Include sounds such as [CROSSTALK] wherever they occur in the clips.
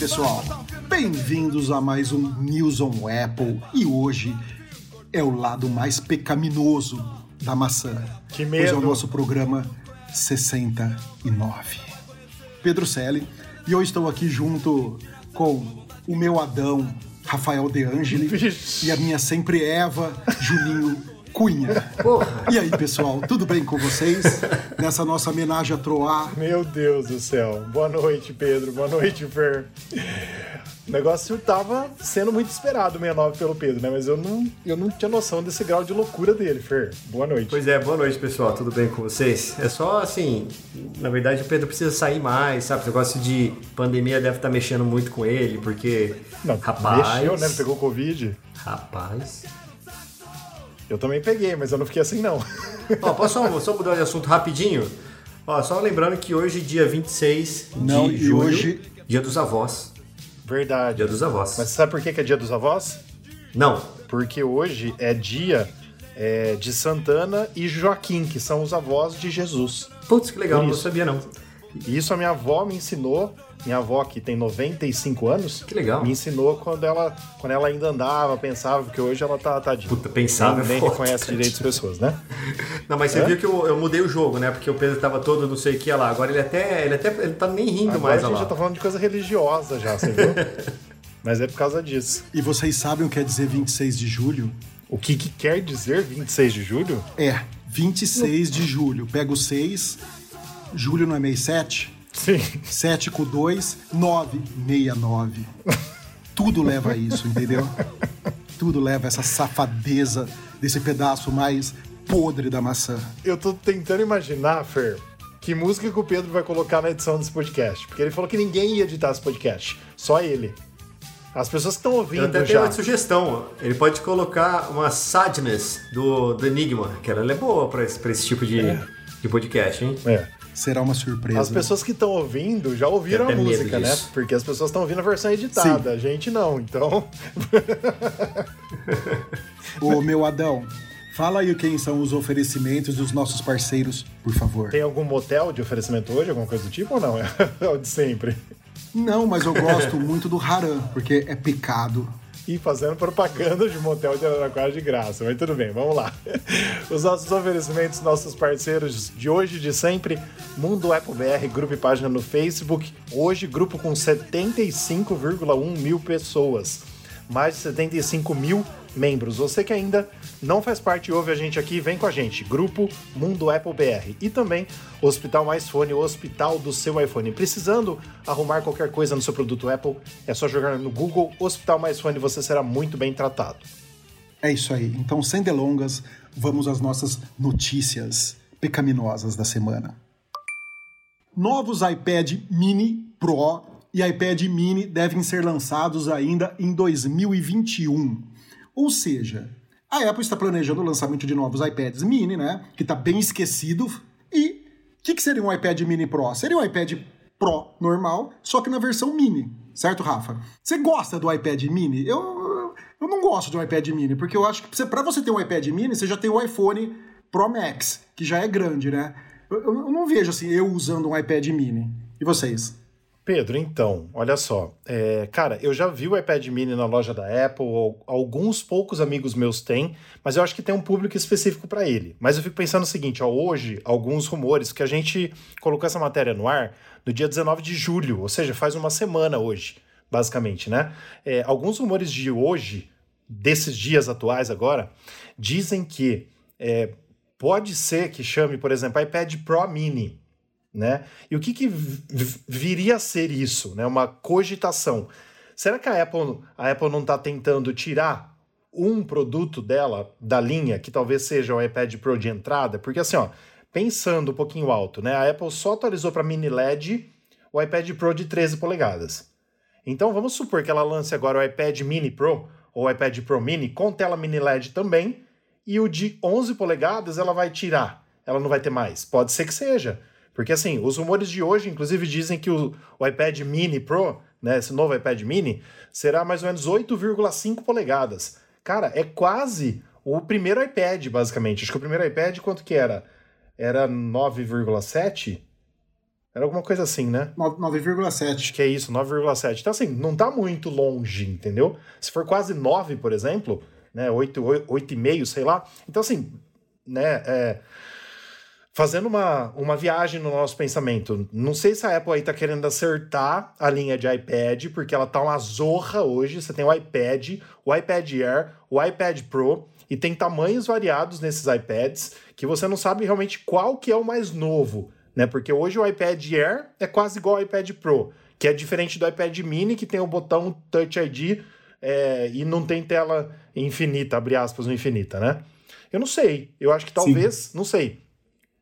pessoal? Bem-vindos a mais um News on Apple e hoje é o lado mais pecaminoso da maçã. Que Pois é o medo. nosso programa 69. Pedro Selle e eu estou aqui junto com o meu Adão, Rafael De Angeli, Vixe. e a minha sempre Eva, Juninho Cunha. E aí, pessoal, tudo bem com vocês? Nessa nossa homenagem a Troar, Meu Deus do céu. Boa noite, Pedro. Boa noite, Fer. O negócio tava sendo muito esperado, 69 pelo Pedro, né? Mas eu não, eu não tinha noção desse grau de loucura dele, Fer. Boa noite. Pois é, boa noite pessoal, tudo bem com vocês? É só assim, na verdade o Pedro precisa sair mais, sabe? Esse negócio de pandemia deve estar mexendo muito com ele, porque. Não, rapaz. mexeu, né? Pegou Covid. Rapaz. Eu também peguei, mas eu não fiquei assim, não. Ó, posso só, só mudar de assunto rapidinho? Ó, só lembrando que hoje, dia 26 Não, de julho, hoje- dia dos avós. Verdade. Dia dos avós. Mas sabe por que que é dia dos avós? Não, Porque hoje é dia é, de Santana e Joaquim, que são os avós de Jesus. putz, que legal, não sabia não. E isso a minha avó me ensinou. Minha avó, que tem 95 anos, Que legal. me ensinou quando ela, quando ela ainda andava, pensava, porque hoje ela tá tadinha. Puta, pensava Nem, é reconhece direito as pessoas, né? [LAUGHS] Não, mas você É? viu que eu, eu mudei o jogo, né? Porque o Pedro tava todo não sei o que lá. Agora ele até. Ele até. Ele tá nem rindo Agora mais a gente lá. já tá falando de coisa religiosa já, você viu? [LAUGHS] Mas é por causa disso. e vocês sabem o que quer dizer 26 de julho? O que, que quer dizer 26 de julho? É, 26 de julho. Pega o 6, julho não é mês 7? Sim. 7 com 2, 9, 69. Tudo leva a isso, entendeu? Tudo leva a essa safadeza desse pedaço mais podre da maçã. Eu tô tentando imaginar, Fer, que música que o Pedro vai colocar na edição desse podcast. Porque ele falou que ninguém ia editar esse podcast. Só ele. As pessoas que estão Eu ouvindo até tenho já. uma sugestão. Ele pode colocar uma Sadness do, do Enigma, que ela é boa pra esse, pra esse tipo de, de podcast, hein? É. Será uma surpresa. As pessoas que estão ouvindo já ouviram a música, né? Porque as pessoas estão ouvindo a versão editada, a gente não. Então, [LAUGHS] Ô, meu Adão, fala aí quem são os oferecimentos dos nossos parceiros, por favor. tem algum motel de oferecimento hoje, alguma coisa do tipo ou não? [LAUGHS] É o de sempre. Não, mas eu gosto muito do Haram, porque é pecado. E fazendo propaganda de motel de Araraquara de graça, mas tudo bem, vamos lá. [LAUGHS] Os nossos oferecimentos, nossos parceiros de hoje e de sempre, Mundo Apple BR, grupo e página no Facebook. Hoje, grupo com 75,1 mil pessoas. Mais de 75 mil membros. Você que ainda não faz parte e ouve a gente aqui, vem com a gente. Grupo Mundo Apple BR. E também Hospital Mais Fone, o hospital do seu iPhone. Precisando arrumar qualquer coisa no seu produto Apple, é só jogar no Google Hospital Mais Fone e você será muito bem tratado. É isso aí. Então, sem delongas, vamos às nossas notícias pecaminosas da semana. Novos iPad Mini Pro e iPad Mini devem ser lançados ainda em 2021. Ou seja, a Apple está planejando o lançamento de novos iPads Mini, né? Que está bem esquecido. E o que, que seria um iPad Mini Pro? Seria um iPad Pro normal, só que na versão Mini, certo, Rafa? Você gosta do iPad Mini? Eu, eu não gosto de um iPad Mini, porque eu acho que pra você ter um iPad Mini, você já tem o iPhone Pro Max, que já é grande, né? Eu- eu não vejo assim, eu usando um iPad Mini. E vocês? Pedro, então, olha só. É, cara, eu já vi o iPad mini na loja da Apple, al- alguns poucos amigos meus têm, mas eu acho que tem um público específico para ele. Mas eu fico pensando o seguinte: ó, hoje, alguns rumores, que a gente colocou essa matéria no ar no dia 19 de julho, ou seja, faz uma semana hoje, basicamente, né? É, alguns rumores de hoje, desses dias atuais agora, dizem que é, pode ser que chame, por exemplo, iPad Pro Mini né? E o que, que viria a ser isso, né? Uma cogitação. Será que a Apple, a Apple não está tentando tirar um produto dela da linha, que talvez seja o iPad Pro de entrada? Porque assim, ó, pensando um pouquinho alto, né? A Apple só atualizou para mini LED o iPad Pro de 13 polegadas. Então vamos supor que ela lance agora o iPad Mini Pro ou o iPad Pro Mini com tela mini LED também, e o de 11 polegadas ela vai tirar. Ela não vai ter mais. Pode ser que seja. Porque assim, os rumores de hoje, inclusive, dizem que o, o iPad Mini Pro, né, esse novo iPad Mini, será mais ou menos 8,5 polegadas. Cara, é quase o primeiro iPad, basicamente. Acho que o primeiro iPad, quanto que era? Era 9,7? Era alguma coisa assim, né? 9,7. Acho que é isso, 9,7. Então, assim, não tá muito longe, entendeu? Se for quase 9, por exemplo, né? 8, 8,5, sei lá. Então, assim, né? É, fazendo uma, uma viagem no nosso pensamento. Não sei se a Apple aí tá querendo acertar a linha de iPad, porque ela tá uma zorra hoje. Você tem o iPad, o iPad Air, o iPad Pro, e tem tamanhos variados nesses iPads que você não sabe realmente qual que é o mais novo né? Porque hoje o iPad Air é quase igual ao iPad Pro, que é diferente do iPad Mini, que tem o botão Touch ID é, e não tem tela infinita, abre aspas, no infinita, né? Eu não sei. Eu acho que talvez, Sim. não sei.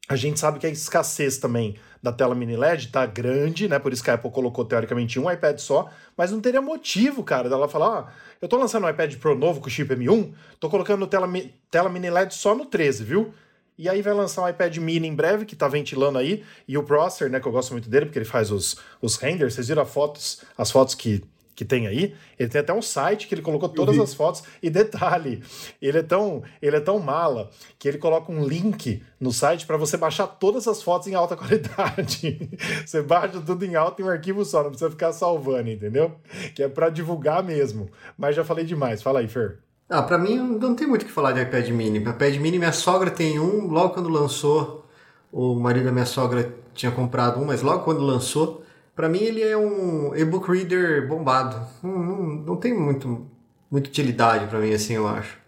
A gente sabe que a escassez também da tela mini LED tá grande, né? Por isso que a Apple colocou teoricamente um iPad só, mas não teria motivo, cara, dela falar: ah, eu tô lançando um iPad Pro novo com chip M1, tô colocando tela, tela mini LED só no 13, viu? E aí vai lançar um iPad mini em breve, que tá ventilando aí. E o Prosser, né, que eu gosto muito dele, porque ele faz os, os renders. Vocês viram fotos, as fotos que, que tem aí? Ele tem até um site que ele colocou todas as fotos. E detalhe, ele é tão, ele é tão mala que ele coloca um link no site para você baixar todas as fotos em alta [LAUGHS] qualidade. você baixa tudo em alta em um arquivo só, não precisa ficar salvando, entendeu? Que é para divulgar mesmo. Mas já falei demais. Fala aí, Fer. Ah, pra mim não tem muito o que falar de iPad mini. iPad mini, minha sogra tem um, logo quando lançou, o marido da minha sogra tinha comprado um, mas logo quando lançou, para mim ele é um e-book reader bombado. Não, não, não tem muito, muita utilidade para mim, assim, eu acho.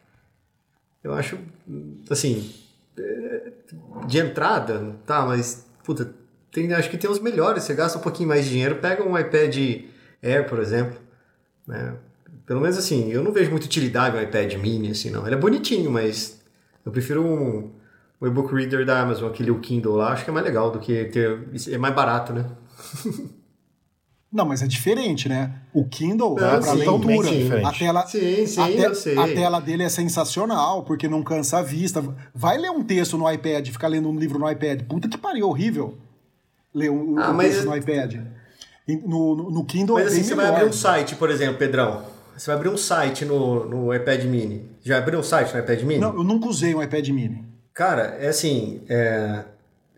Eu acho, assim, de entrada, tá, mas, puta, tem, acho que tem os melhores. Você gasta um pouquinho mais de dinheiro, pega um iPad Air, por exemplo, né? Pelo menos assim, eu não vejo muita utilidade no iPad mini, assim, não. Ele é bonitinho, mas eu prefiro um, um e-book reader da Amazon, aquele Kindle lá, acho que é mais legal do que ter. É mais barato, né? [LAUGHS] Não, mas é diferente, né? O Kindle é para leitura. A tela, sim, sim, a, te, eu sei. a tela dele é sensacional, porque não cansa a vista. Vai ler um texto no iPad, ficar lendo um livro no iPad. Puta que pariu, horrível. Ler um, ah, um texto no iPad. No, no, no Kindle mas, é assim, você melhor. vai abrir um site, por exemplo, Pedrão. Você vai abrir um site no, no iPad mini. Já abriu um site no iPad mini? Não, eu nunca usei um iPad mini. Cara, é assim, é,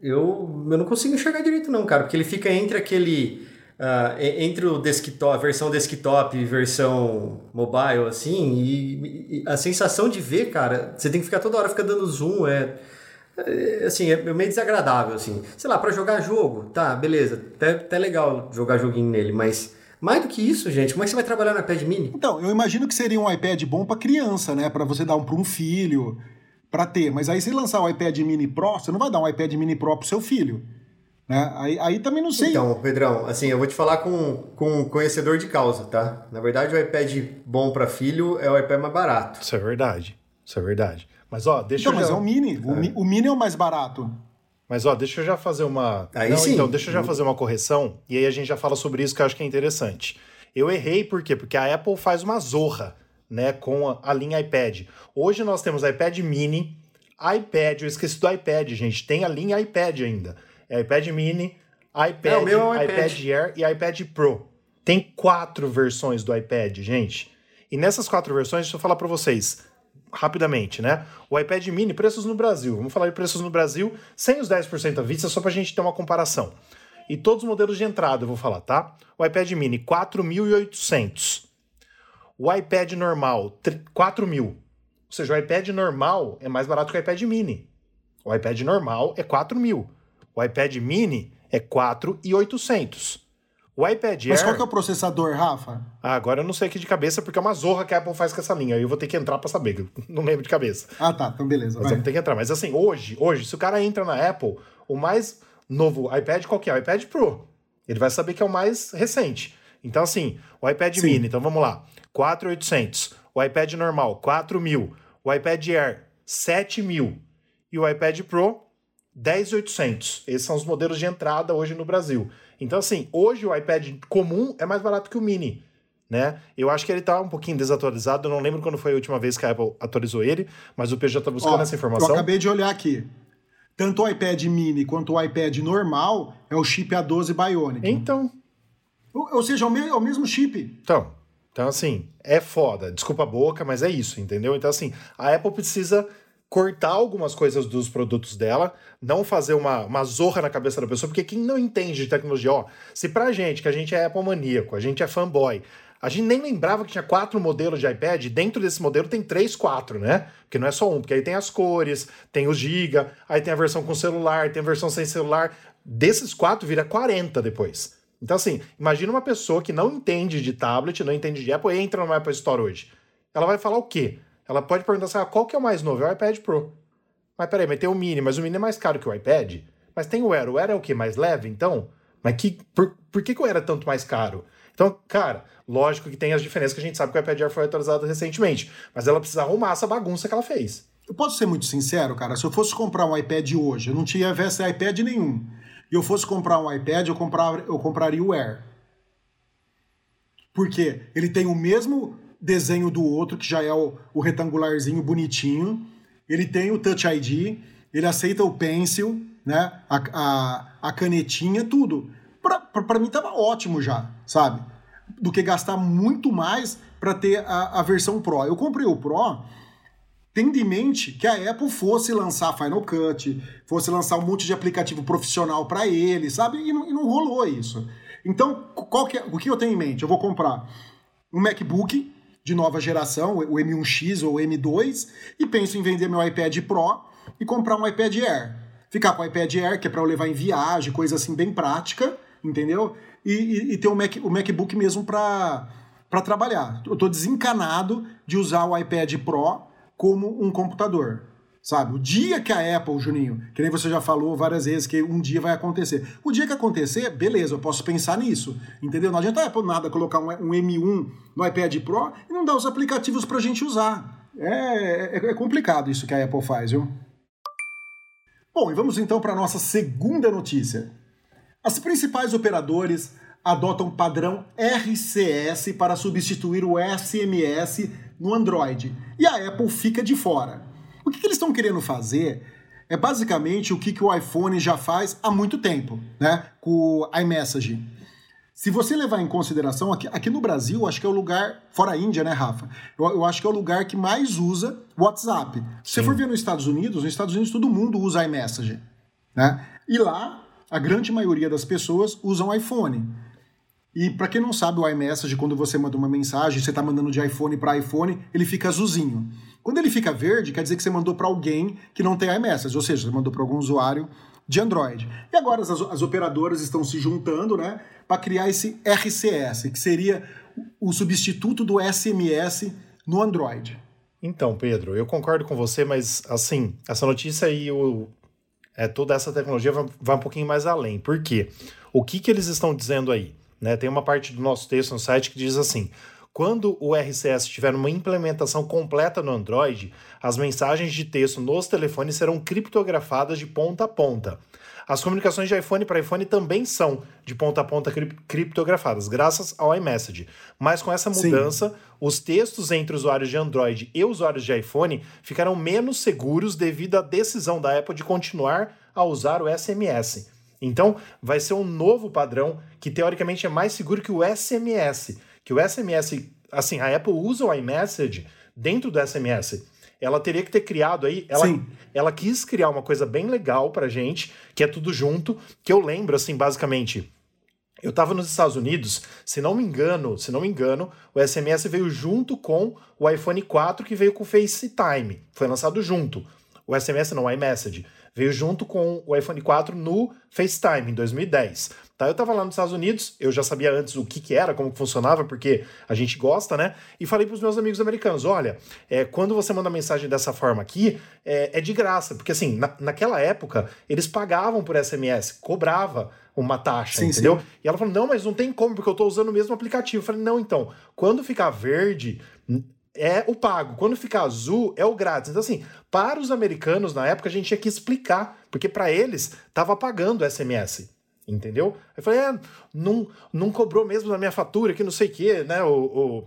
eu, eu não consigo enxergar direito não, cara, porque ele fica entre aquele... Uh, entre o desktop, a versão desktop e versão mobile, assim, e, e, a sensação de ver, cara, você tem que ficar toda hora ficar dando zoom, é, é assim, é meio desagradável, assim. Sei lá, para jogar jogo, tá, beleza, até, até legal jogar joguinho nele, mas mais do que isso, gente, como é que você vai trabalhar no iPad mini? Então, eu imagino que seria um iPad bom para criança, né? Para você dar um para um filho, para ter. Mas aí se lançar o iPad mini Pro, você não vai dar um iPad mini Pro pro seu filho. Né? Aí, aí também não sei. Então, Pedrão, assim, eu vou te falar com, com um conhecedor de causa, tá? Na verdade, o iPad bom para filho é o iPad mais barato. Isso é verdade. Isso é verdade. Mas ó, deixa então, eu. Mas já... é o mini. É. O, o mini é o mais barato. Mas ó, deixa eu já fazer uma. Aí Não, sim. Então, deixa eu já fazer uma correção e aí a gente já fala sobre isso que eu acho que é interessante. Eu errei por quê? Porque a Apple faz uma zorra, né, com a, linha iPad. Hoje nós temos iPad mini, iPad, eu esqueci do iPad, gente, tem a linha iPad ainda. É iPad mini, iPad, é, é iPad. iPad Air e iPad Pro. Tem quatro versões do iPad, gente. E nessas quatro versões, deixa eu falar para vocês rapidamente, né? O iPad mini, preços no Brasil. Vamos falar de preços no Brasil, sem os 10% à vista, só para a gente ter uma comparação. E todos os modelos de entrada eu vou falar, tá? O iPad mini, 4.800. O iPad normal, 4.000. Ou seja, o iPad normal é mais barato que o iPad mini. O iPad normal é 4.000. O iPad mini é 4.800. O iPad Air... Mas qual que é o processador, Rafa? Ah, agora eu não sei aqui de cabeça, porque é uma zorra que a Apple faz com essa linha. Aí eu vou ter que entrar para saber, [LAUGHS] não lembro de cabeça. Ah, tá, então beleza. Mas vai. vamos ter que entrar. Mas assim, hoje, hoje, se o cara entra na Apple, o mais novo iPad, qual que é? O iPad Pro. Ele vai saber que é o mais recente. Então, assim, o iPad Sim. mini, então vamos lá, 4.800. O iPad normal, 4.000. O iPad Air, 7.000. E o iPad Pro, 10.800. Esses são os modelos de entrada hoje no Brasil. Então, assim, hoje o iPad comum é mais barato que o mini. Né? Eu acho que ele está um pouquinho desatualizado. Eu não lembro quando foi a última vez que a Apple atualizou ele, mas o PJ está buscando Ó, essa informação. Eu acabei de olhar aqui. Tanto o iPad mini quanto o iPad normal é o chip A12 Bionic. Então. Ou, ou seja, é o, me, é o mesmo chip. Então. Então, assim, é foda. Desculpa a boca, mas é isso, entendeu? Então, assim, a Apple precisa cortar algumas coisas dos produtos dela, não fazer uma, uma zorra na cabeça da pessoa, porque quem não entende de tecnologia, ó, se pra gente, que a gente é Apple maníaco, a gente é fanboy, a gente nem lembrava que tinha quatro modelos de iPad, dentro desse modelo tem três, quatro, né? Porque não é só um, porque aí tem as cores, tem o giga, aí tem a versão com celular, tem a versão sem celular, desses quatro vira 40 depois. Então assim, imagina uma pessoa que não entende de tablet, não entende de Apple, entra no Apple Store hoje. Ela vai falar o quê? Ela pode perguntar assim: ah, qual que é o mais novo? É o iPad Pro. Mas peraí, mas tem o Mini, mas o Mini é mais caro que o iPad? Mas tem o Air. O Air é o quê? Mais leve, então? Mas que, por, por que, que o Air é tanto mais caro? Então, cara, lógico que tem as diferenças que a gente sabe que o iPad Air foi atualizado recentemente. Mas ela precisa arrumar essa bagunça que ela fez. Eu posso ser muito sincero, cara. Se eu fosse comprar um iPad hoje, eu não tinha esse iPad nenhum. E eu fosse comprar um iPad, eu, comprar, eu compraria o Air. Porque ele tem o mesmo desenho do outro, que já é o, o retangularzinho bonitinho. Ele tem o Touch ID, ele aceita o Pencil, né? A, a, a canetinha, tudo. Para mim tava ótimo já, sabe? Do que gastar muito mais para ter a, a versão Pro. Eu comprei o Pro tendo em mente que a Apple fosse lançar Final Cut, fosse lançar um monte de aplicativo profissional para ele, sabe? E não, e não, rolou isso. Então, qual que é, o que eu tenho em mente? Eu vou comprar um MacBook de nova geração, o M1X ou o M2, e penso em vender meu iPad Pro e comprar um iPad Air. Ficar com o iPad Air, que é para eu levar em viagem, coisa assim bem prática, entendeu? E, e, e ter o, Mac, o MacBook mesmo para trabalhar. Eu estou desencanado de usar o iPad Pro como um computador. Sabe? O dia que a Apple, Juninho, que nem você já falou várias vezes que um dia vai acontecer. O dia que acontecer, beleza, eu posso pensar nisso. Entendeu? Não adianta a Apple nada colocar um, um M1 no iPad Pro e não dar os aplicativos pra gente usar. É, é, é complicado isso que a Apple faz, viu? Bom, e vamos então para a nossa segunda notícia. As principais operadores adotam padrão RCS para substituir o SMS no Android e a Apple fica de fora. O que, que eles estão querendo fazer é basicamente o que, que o iPhone já faz há muito tempo, né? Com o iMessage. Se você levar em consideração, aqui, aqui no Brasil, acho que é o lugar, fora a Índia, né, Rafa? Eu, eu acho que é o lugar que mais usa WhatsApp. Se você for ver nos Estados Unidos, nos Estados Unidos todo mundo usa iMessage, né? E lá, a grande maioria das pessoas usam iPhone. E para quem não sabe, o iMessage, quando você manda uma mensagem, você está mandando de iPhone para iPhone, ele fica azulzinho. Quando ele fica verde, quer dizer que você mandou para alguém que não tem iMessage, ou seja, você mandou para algum usuário de Android. E agora as, as operadoras estão se juntando, né, para criar esse RCS, que seria o substituto do SMS no Android. Então, Pedro, eu concordo com você, mas assim, essa notícia e o, é, toda essa tecnologia vai, vai um pouquinho mais além. Por quê? O que, que eles estão dizendo aí? Né? Tem uma parte do nosso texto no site que diz assim: quando o RCS tiver uma implementação completa no Android, as mensagens de texto nos telefones serão criptografadas de ponta a ponta. As comunicações de iPhone para iPhone também são de ponta a ponta criptografadas, graças ao iMessage. Mas com essa mudança, Sim. os textos entre usuários de Android e usuários de iPhone ficarão menos seguros devido à decisão da Apple de continuar a usar o SMS. Então, vai ser um novo padrão que teoricamente é mais seguro que o SMS. Que o SMS, assim, a Apple usa o iMessage dentro do SMS. Ela teria que ter criado aí, ela, Sim. ela quis criar uma coisa bem legal pra gente, que é tudo junto, que eu lembro, assim, basicamente, eu estava nos Estados Unidos, se não me engano, se não me engano, o SMS veio junto com o iPhone 4 que veio com o FaceTime. Foi lançado junto. O SMS não, o iMessage. Veio junto com o iPhone 4 no FaceTime, em 2010. Tá? Eu estava lá nos Estados Unidos, eu já sabia antes o que, que era, como que funcionava, porque a gente gosta, né? E falei para os meus amigos americanos: olha, é, quando você manda mensagem dessa forma aqui, é, é de graça. Porque assim, na, naquela época, eles pagavam por SMS, cobrava uma taxa, sim, entendeu? Sim. E ela falou: não, mas não tem como, porque eu estou usando o mesmo aplicativo. Eu falei: não, então, quando ficar verde é o pago. Quando fica azul, é o grátis. Então, assim, para os americanos, na época, a gente tinha que explicar, porque para eles estava pagando SMS. Entendeu? Eu falei, é, não, não cobrou mesmo na minha fatura, que não sei o quê, né? O,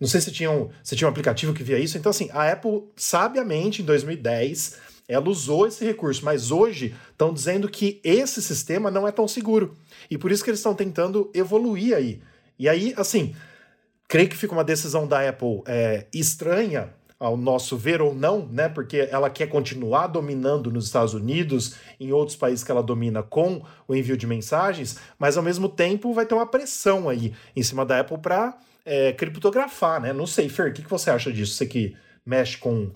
não sei se tinha, um, se tinha um aplicativo que via isso. Então, assim, a Apple, sabiamente, em 2010, ela usou esse recurso, mas hoje estão dizendo que esse sistema não é tão seguro. E por isso que eles estão tentando evoluir aí. E aí, assim, creio que fica uma decisão da Apple é, estranha ao nosso ver ou não, né? Porque ela quer continuar dominando nos Estados Unidos, em outros países que ela domina com o envio de mensagens, mas ao mesmo tempo vai ter uma pressão aí em cima da Apple para é, criptografar, né? Não sei, Fer, o que, que você acha disso? Você que mexe com,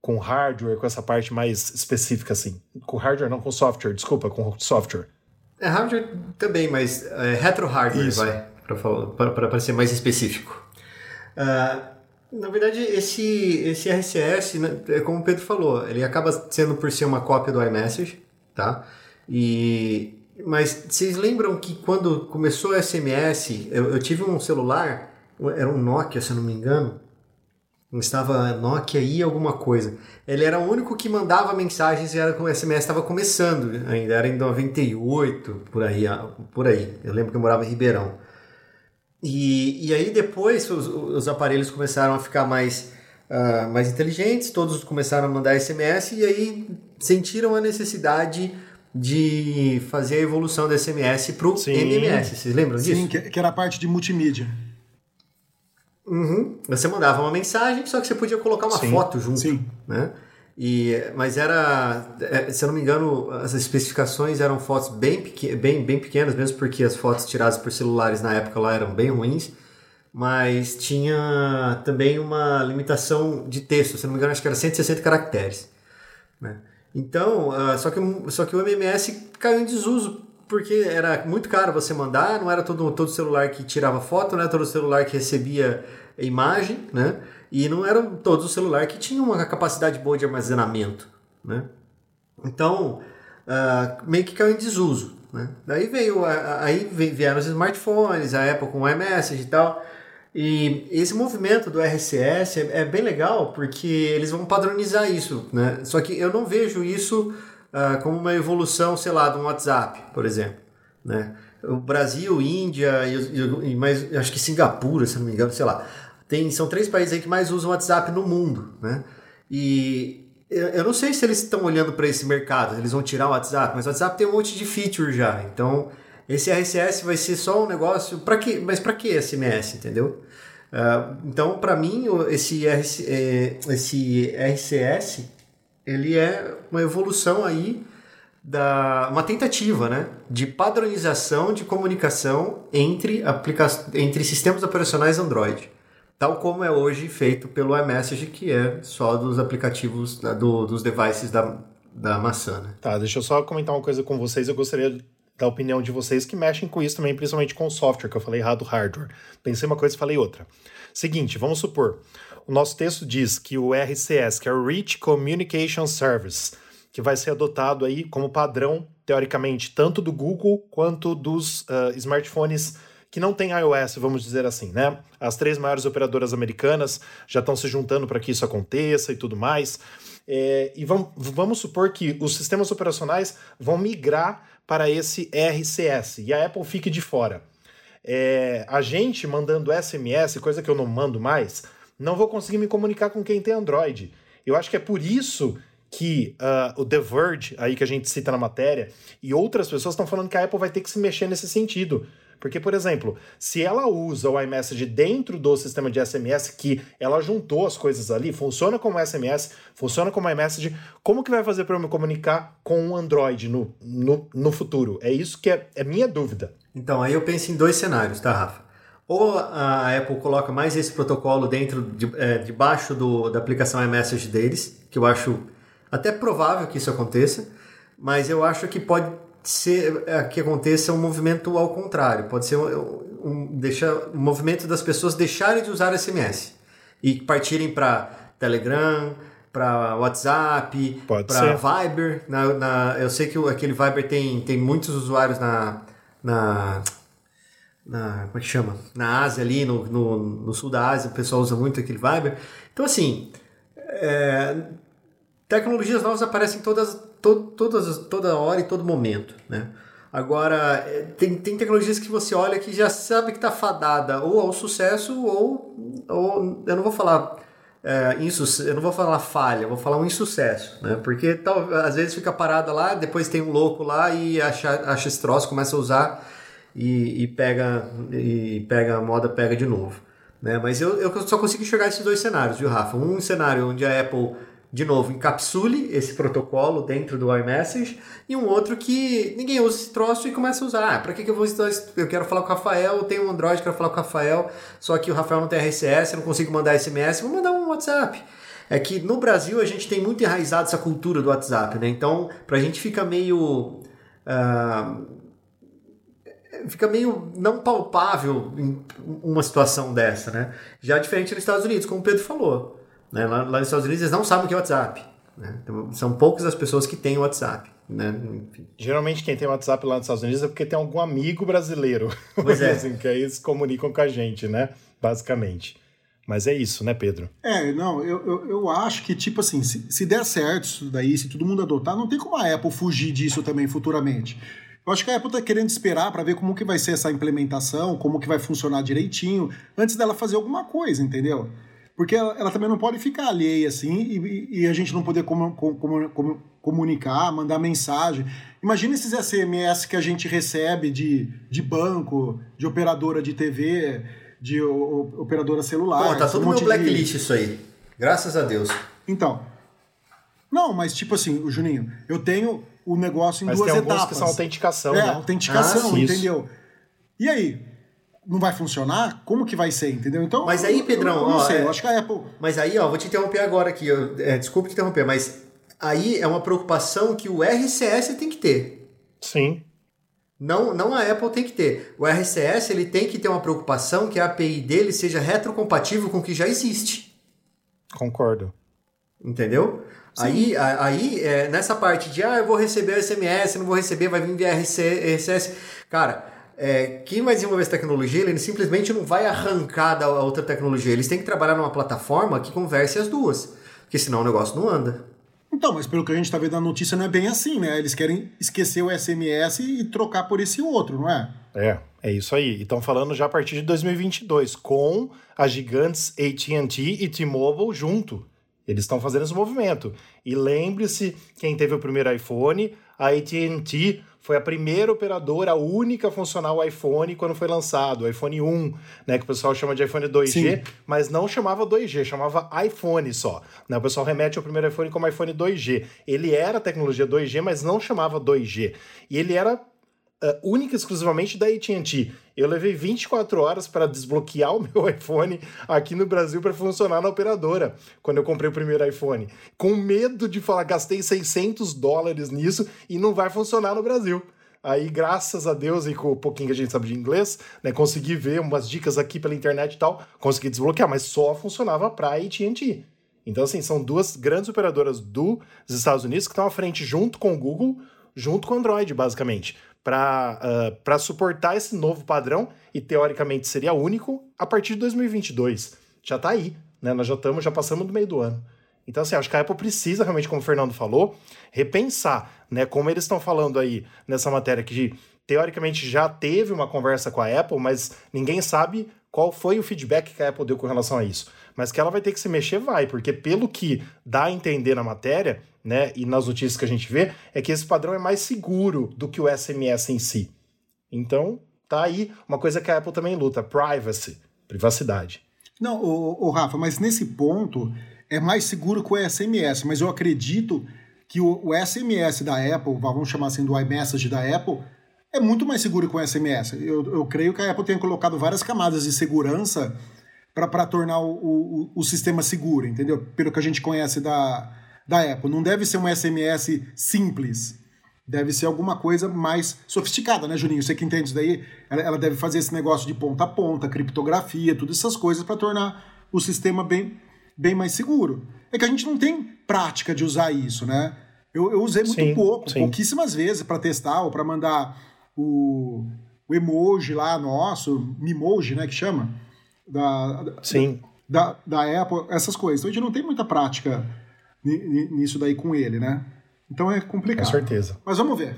com hardware, com essa parte mais específica assim. Com hardware, não com software, desculpa, com software. É hardware também, mas é, retro hardware, Isso. vai, para ser mais específico. Uh, na verdade, esse, esse RCS, né, é como o Pedro falou, ele acaba sendo por ser uma cópia do iMessage, tá? E, mas vocês lembram que quando começou o SMS, eu, eu tive um celular, era um Nokia, se eu não me engano, estava Nokia e alguma coisa. Ele era o único que mandava mensagens e era com SMS estava começando ainda, era em 98, por aí, por aí. Eu lembro que eu morava em Ribeirão. E, e aí depois os, os aparelhos começaram a ficar mais, uh, mais inteligentes, todos começaram a mandar SMS e aí sentiram a necessidade de fazer a evolução do SMS para o MMS. Vocês lembram disso? Sim, que, que era a parte de multimídia. Uhum. Você mandava uma mensagem, só que você podia colocar uma Sim. foto junto. Sim. Né? E, mas era, é, se eu não me engano, as especificações eram fotos bem, bem, bem pequenas, mesmo porque as fotos tiradas por celulares na época lá eram bem ruins. Mas tinha também uma limitação de texto, se eu não me engano, acho que era 160 caracteres. Né? Então, uh, só, que, só que o MMS caiu em desuso porque era muito caro você mandar, não era todo, todo celular que tirava foto, não era todo celular que recebia imagem, né? E não eram todos os celulares que tinham uma capacidade boa de armazenamento, né? Então, uh, meio que caiu em desuso, né? Daí veio, aí vieram os smartphones, a Apple com o iMessage e tal, e esse movimento do RCS é, é, bem legal porque eles vão padronizar isso, né? Só que eu não vejo isso uh, como uma evolução, sei lá, do WhatsApp, por exemplo, né? O Brasil, Índia e, e acho que Singapura, se não me engano, sei lá, tem, são três países aí que mais usam WhatsApp no mundo, né? E eu não sei se eles estão olhando para esse mercado, eles vão tirar o WhatsApp, mas o WhatsApp tem um monte de feature já. Então, esse RCS vai ser só um negócio para quê? Mas para que SMS, entendeu? Uh, então, para mim, esse, RC, é, esse RCS ele é uma evolução aí da uma tentativa, né, de padronização de comunicação entre entre sistemas operacionais Android tal como é hoje feito pelo iMessage, que é só dos aplicativos da, do, dos devices da, da maçã. Né? Tá, deixa eu só comentar uma coisa com vocês. Eu gostaria da opinião de vocês que mexem com isso também, principalmente com o software, que eu falei errado, hardware. Pensei uma coisa e falei outra. Seguinte, vamos supor, o nosso texto diz que o RCS, que é o Rich Communication Service, que vai ser adotado aí como padrão, teoricamente, tanto do Google quanto dos uh, smartphones que não tem iOS, vamos dizer assim, né? As três maiores operadoras americanas já estão se juntando para que isso aconteça e tudo mais. É, e vamos, vamos supor que os sistemas operacionais vão migrar para esse RCS e a Apple fique de fora. É, a gente mandando SMS, coisa que eu não mando mais, não vou conseguir me comunicar com quem tem Android. Eu acho que é por isso que uh, o The Verge, aí que a gente cita na matéria, e outras pessoas estão falando que a Apple vai ter que se mexer nesse sentido. Porque, por exemplo, se ela usa o iMessage dentro do sistema de SMS, que ela juntou as coisas ali, funciona como SMS, funciona como iMessage, como que vai fazer para eu me comunicar com o Android no, no, no futuro? É isso que é, é minha dúvida. Então, aí eu penso em dois cenários, tá, Rafa? Ou a Apple coloca mais esse protocolo dentro, de, é, debaixo do, da aplicação iMessage deles, que eu acho até provável que isso aconteça, mas eu acho que pode ser é, que aconteça um movimento ao contrário. Pode ser um, um, deixar, um movimento das pessoas deixarem de usar SMS e partirem para Telegram, para WhatsApp, para Viber. Na, na, eu sei que aquele Viber tem, tem muitos usuários na, na, na. Como é que chama? Na Ásia, ali, no, no, no sul da Ásia, o pessoal usa muito aquele Viber. Então, assim. É, tecnologias novas aparecem todas to, todas, toda hora e todo momento, né? Agora, é, tem, tem tecnologias que você olha que já sabe que está fadada ou ao sucesso ou, ou eu não vou falar é, eu não vou falar falha, vou falar um insucesso, né? Porque tal, às vezes fica parada lá, depois tem um louco lá e acha, acha esse troço, começa a usar e, e, pega e pega a moda, pega de novo. Né? Mas eu, eu só consigo enxergar esses dois cenários, viu, Rafa? Um cenário onde a Apple de novo, encapsule esse protocolo dentro do iMessage e um outro que ninguém usa esse troço e começa a usar. Ah, para que, que eu vou usar Eu quero falar com o Rafael, eu tenho um Android, quero falar com o Rafael, só que o Rafael não tem RCS, eu não consigo mandar SMS, vou mandar um WhatsApp. É que no Brasil a gente tem muito enraizado essa cultura do WhatsApp, né? Então, pra gente fica meio. Uh, fica meio não palpável uma situação dessa, né? Já diferente nos Estados Unidos, como o Pedro falou. Né? Lá, lá, nos Estados Unidos eles não sabem o que é WhatsApp. Né? Então, são poucas as pessoas que têm WhatsApp. Né? Geralmente quem tem WhatsApp lá nos Estados Unidos é porque tem algum amigo brasileiro. [LAUGHS] Pois é. [LAUGHS] assim, que aí se comunicam com a gente, né? Basicamente. Mas é isso, né, Pedro? É, não, eu, eu, eu acho que, tipo assim, se, se der certo isso daí, se todo mundo adotar, não tem como a Apple fugir disso também futuramente. Eu acho que a Apple está querendo esperar para ver como que vai ser essa implementação, como que vai funcionar direitinho, antes dela fazer alguma coisa, entendeu? Porque ela, ela, também não pode ficar alheia assim e, e a gente não poder com, com, com, comunicar, mandar mensagem. Imagina esses SMS que a gente recebe de, de banco, de operadora de TV, de o, operadora celular. Pô, tá tudo um no blacklist de... isso aí. Graças a Deus. Então. Não, mas tipo assim, o Juninho, eu tenho o negócio em mas duas tem etapas. que são autenticação, é, né? autenticação, ah, entendeu? E aí, não vai funcionar, como que vai ser, entendeu? Então, mas aí, Pedrão, eu, eu não ó, sei, é, eu acho que a Apple. Mas aí, ó, vou te interromper agora aqui. Eu, é, desculpe te interromper, mas aí é uma preocupação que o RCS tem que ter. Sim. Não, não a Apple tem que ter. O RCS ele tem que ter uma preocupação que a API dele seja retrocompatível com o que já existe. Concordo. Entendeu? Sim. Aí, aí é, nessa parte de ah, eu vou receber SMS, não vou receber, vai vir via RCS. Cara, é, quem vai desenvolver essa tecnologia, ele simplesmente não vai arrancar da outra tecnologia. Eles têm que trabalhar numa plataforma que converse as duas, porque senão o negócio não anda. Então, mas pelo que a gente está vendo na notícia, não é bem assim, né? Eles querem esquecer o SMS e trocar por esse outro, não é? É, é isso aí. E estão falando já a partir de 2022, com as gigantes AT&T e T-Mobile junto. Eles estão fazendo esse movimento. E lembre-se, quem teve o primeiro iPhone, a AT&T foi a primeira operadora, a única a funcionar o iPhone quando foi lançado, o iPhone 1, né, que o pessoal chama de iPhone 2G, Sim. mas não chamava 2G, chamava iPhone só. Né? O pessoal remete ao primeiro iPhone como iPhone 2G. Ele era tecnologia 2G, mas não chamava 2G. E ele era uh, única e exclusivamente da AT&T. Eu levei 24 horas para desbloquear [LAUGHS] o meu iPhone aqui no Brasil para funcionar na operadora, quando eu comprei o primeiro iPhone. Com medo de falar, gastei 600 dólares nisso e não vai funcionar no Brasil. Aí, graças a Deus, e com o pouquinho que a gente sabe de inglês, né, consegui ver umas dicas aqui pela internet e tal, consegui desbloquear, mas só funcionava para AT&T. Então, assim, são duas grandes operadoras dos Estados Unidos que estão à frente junto com o Google, junto com o Android, basicamente para uh, suportar esse novo padrão, e teoricamente seria único, a partir de 2022. Já está aí, né? Nós já estamos, já passamos do meio do ano. Então, assim, acho que a Apple precisa realmente, como o Fernando falou, repensar, né? Como eles estão falando aí nessa matéria, que teoricamente já teve uma conversa com a Apple, mas ninguém sabe qual foi o feedback que a Apple deu com relação a isso. Mas que ela vai ter que se mexer, vai, porque pelo que dá a entender na matéria, né, e nas notícias que a gente vê, é que esse padrão é mais seguro do que o SMS em si. Então, tá aí uma coisa que a Apple também luta, privacy, privacidade. Não, o, Rafa, mas nesse ponto é mais seguro que o SMS, mas eu acredito que o, o SMS da Apple, vamos chamar assim do iMessage da Apple, é muito mais seguro que o SMS. Eu, eu creio que a Apple tenha colocado várias camadas de segurança para tornar o, o, o, sistema seguro, entendeu? Pelo que a gente conhece da, da Apple. Não deve ser um SMS simples. Deve ser alguma coisa mais sofisticada, né, Juninho? Você que entende isso daí, ela, ela deve fazer esse negócio de ponta a ponta, criptografia, todas essas coisas para tornar o sistema bem, bem mais seguro. É que a gente não tem prática de usar isso, né? Eu, eu usei muito sim, pouco, sim. pouquíssimas vezes para testar ou para mandar o, o emoji lá nosso, Mimoji, né, que chama, da, Sim. Da, da Apple, essas coisas. Então a gente não tem muita prática nisso daí com ele, né? Então é complicado. Com certeza. Mas vamos ver.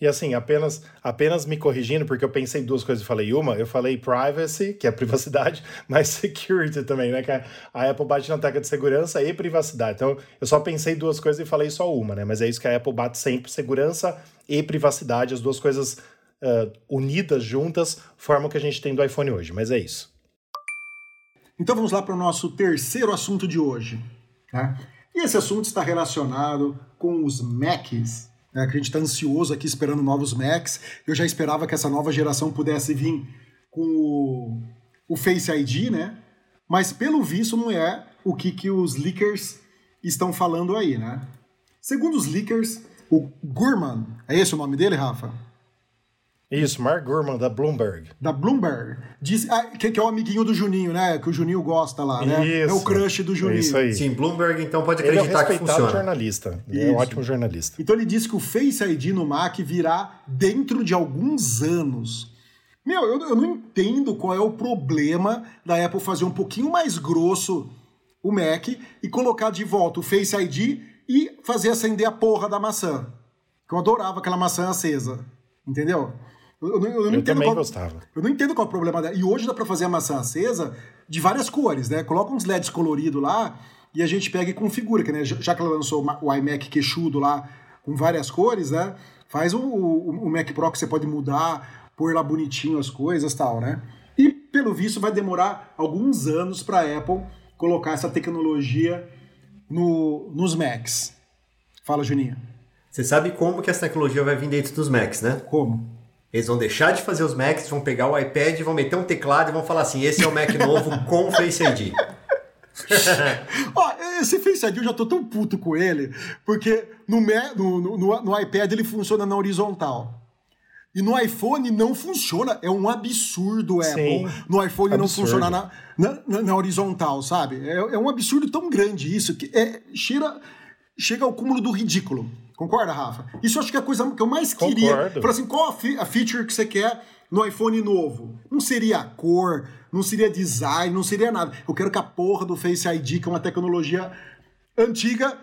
E assim, apenas, apenas me corrigindo, porque eu pensei duas coisas e falei uma, eu falei privacy, que é privacidade, [LAUGHS] mas security também, né? Que a Apple bate na tecla de segurança e privacidade. Então, eu só pensei duas coisas e falei só uma, né? Mas é isso que a Apple bate sempre, segurança e privacidade, as duas coisas uh, unidas, juntas, formam o que a gente tem do iPhone hoje. Mas é isso. Então vamos lá para o nosso terceiro assunto de hoje. Né? E esse assunto está relacionado com os Macs, né? a gente está ansioso aqui esperando novos Macs. Eu já esperava que essa nova geração pudesse vir com o, o Face ID, né? Mas pelo visto não é o que, que os leakers estão falando aí, né? Segundo os leakers, o Gurman, é esse o nome dele, Rafa? Isso, Mark Gurman, da Bloomberg. Da Bloomberg. Diz, ah, que, que, é o amiguinho do Juninho, né? Que o Juninho gosta lá, né? Isso, é o crush do Juninho. Isso aí. Sim, Bloomberg, então pode acreditar ele é um que funciona. jornalista. Ele é um ótimo jornalista. Então ele disse que o Face ID no Mac virá dentro de alguns anos. Meu, eu, eu não entendo qual é o problema da Apple fazer um pouquinho mais grosso o Mac e colocar de volta o Face ID e fazer acender a porra da maçã. Que eu adorava aquela maçã acesa. Entendeu? Eu, eu, eu, eu também qual, gostava. Eu não entendo qual é o problema dela. E hoje dá para fazer a maçã acesa de várias cores, né? Coloca uns LEDs coloridos lá e a gente pega e configura, que, né? Já que ela lançou o iMac queixudo lá com várias cores, né? Faz o, o, o Mac Pro que você pode mudar, pôr lá bonitinho as coisas tal, né? E, pelo visto, vai demorar alguns anos para a Apple colocar essa tecnologia no, nos Macs. Fala, Juninho. Você sabe como que essa tecnologia vai vir dentro dos Macs, né? Como? Eles vão deixar de fazer os Macs, vão pegar o iPad, vão meter um teclado e vão falar assim: esse é o Mac novo com Face ID. [LAUGHS] Ó, esse Face ID eu já tô tão puto com ele, porque no, no, no, no iPad ele funciona na horizontal. E no iPhone não funciona. É um absurdo, Apple. Sim, no iPhone absurdo. não funcionar na, na, na, horizontal, sabe? É, é, um absurdo tão grande isso que é, cheira, chega ao cúmulo do ridículo. Concorda, Rafa? Isso eu acho que é a coisa que eu mais queria. Falar assim, qual a feature que você quer no iPhone novo? Não seria a cor, não seria design, não seria nada. Eu quero que a porra do Face ID, que é uma tecnologia antiga,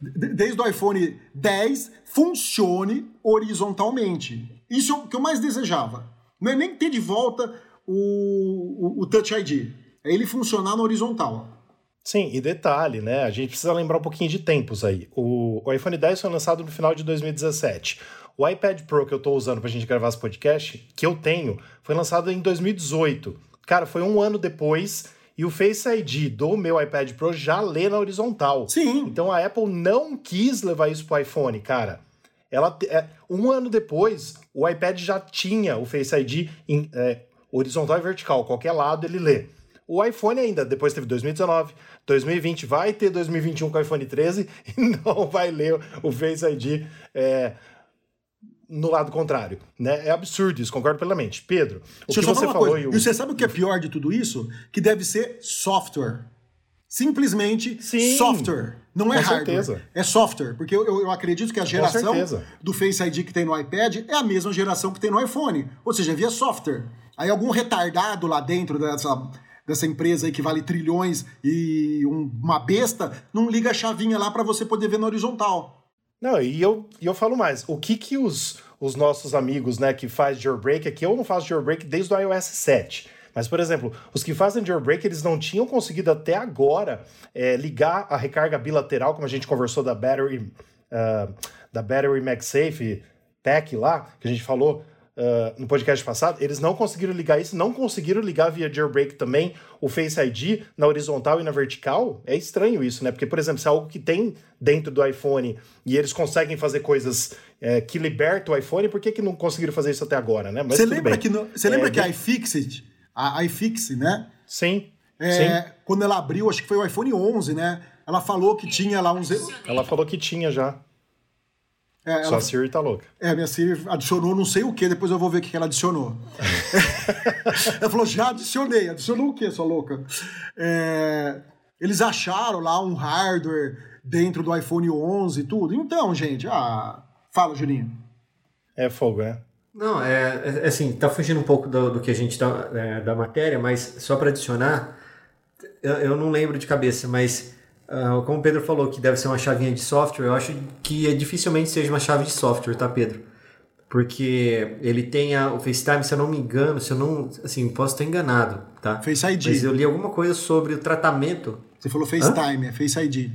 desde o iPhone 10, funcione horizontalmente. Isso é o que eu mais desejava. Não é nem ter de volta o, o, o Touch ID. É ele funcionar na horizontal. Sim, e detalhe, né? A gente precisa lembrar um pouquinho de tempos aí. O, o iPhone 10 foi lançado no final de 2017. O iPad Pro que eu estou usando para a gente gravar esse podcast, que eu tenho, foi lançado em 2018. Cara, foi um ano depois e o Face ID do meu iPad Pro já lê na horizontal. Sim. Então a Apple não quis levar isso pro iPhone, cara. Ela, é, um ano depois, o iPad já tinha o Face ID em é, horizontal e vertical, qualquer lado ele lê. O iPhone ainda, depois teve 2019, 2020, vai ter 2021 com o iPhone 13 [LAUGHS] e não vai ler o Face ID é, no lado contrário. Né? É absurdo isso, concordo plenamente. Pedro, o Deixa que você falou... E, o... e você sabe o que é pior de tudo isso? Que deve ser software. Simplesmente Sim, software. Não é hardware. Certeza. É software. Porque eu, eu acredito que a geração do Face ID que tem no iPad é a mesma geração que tem no iPhone. Ou seja, via software. Aí algum retardado lá dentro dessa, dessa empresa aí que vale trilhões e um, uma besta não liga a chavinha lá para você poder ver na horizontal. Não, e eu, e eu falo mais. O que que os, os nossos amigos, né, que faz jailbreak aqui, eu não faço jailbreak desde o iOS 7. Mas, por exemplo, os que fazem jailbreak, eles não tinham conseguido até agora é, ligar a recarga bilateral, como a gente conversou da Battery, uh, da Battery MagSafe Pack lá, que a gente falou uh, no podcast passado, eles não conseguiram ligar isso, não conseguiram ligar via jailbreak também o Face ID na horizontal e na vertical. É estranho isso, né? Porque, por exemplo, se é algo que tem dentro do iPhone e eles conseguem fazer coisas é, que libertam o iPhone, por que, que não conseguiram fazer isso até agora, né? Você lembra, que, no, você lembra é, que a iFixit a iFix, né? Sim. É, sim. Quando ela abriu, acho que foi o iPhone 11, né? Ela falou que tinha lá uns. Ela falou que tinha já. É, ela... Só a Siri tá louca. É, minha Siri adicionou não sei o que, depois eu vou ver o que ela adicionou. [LAUGHS] ela falou, já adicionei. Adicionou o que, sua louca? É... Eles acharam lá um hardware dentro do iPhone 11 e tudo. Então, gente, ah... fala, Juninho. É fogo, né? Não, é, é assim, tá fugindo um pouco do, do que a gente tá, é, da matéria, mas só para adicionar, eu, eu, não lembro de cabeça, mas uh, como o Pedro falou que deve ser uma chavinha de software, eu acho que é, dificilmente seja uma chave de software, tá, Pedro? Porque ele tem a, o FaceTime, se eu não me engano, se eu não. Assim, posso estar enganado, tá? Face ID. Mas eu li alguma coisa sobre o tratamento. Você falou FaceTime, Hã? é Face ID.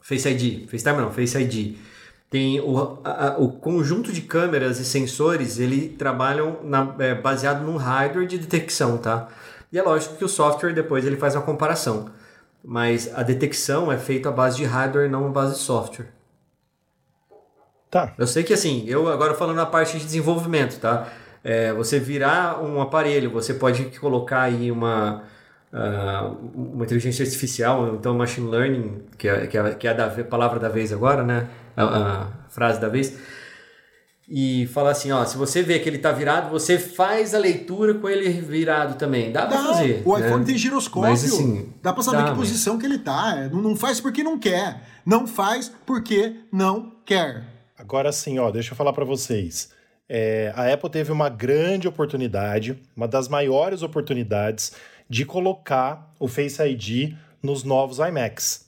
Face ID. FaceTime não, Face ID tem o, a, o conjunto de câmeras e sensores, ele trabalham na, é, baseado num hardware de detecção, tá? E é lógico que o software depois ele faz uma comparação. Mas a detecção é feita à base de hardware, não à base de software. Tá. Eu sei que assim, eu agora falando na parte de desenvolvimento, tá? É, você virar um aparelho, você pode colocar aí uma, uh, uma inteligência artificial, então machine learning, que é, que é, que é a da, palavra da vez agora, né? A, a, frase da vez. E falar assim, ó, se você vê que ele tá virado, você faz a leitura com ele virado também. Dá, dá pra fazer. O iPhone né? tem giroscópio. Mas, assim, dá pra saber dá, que posição mas... que ele tá. Não, não faz porque não quer. Não faz porque não quer. Agora sim, ó, deixa eu falar para vocês. É, a Apple teve uma grande oportunidade, uma das maiores oportunidades, de colocar o Face ID nos novos iMacs.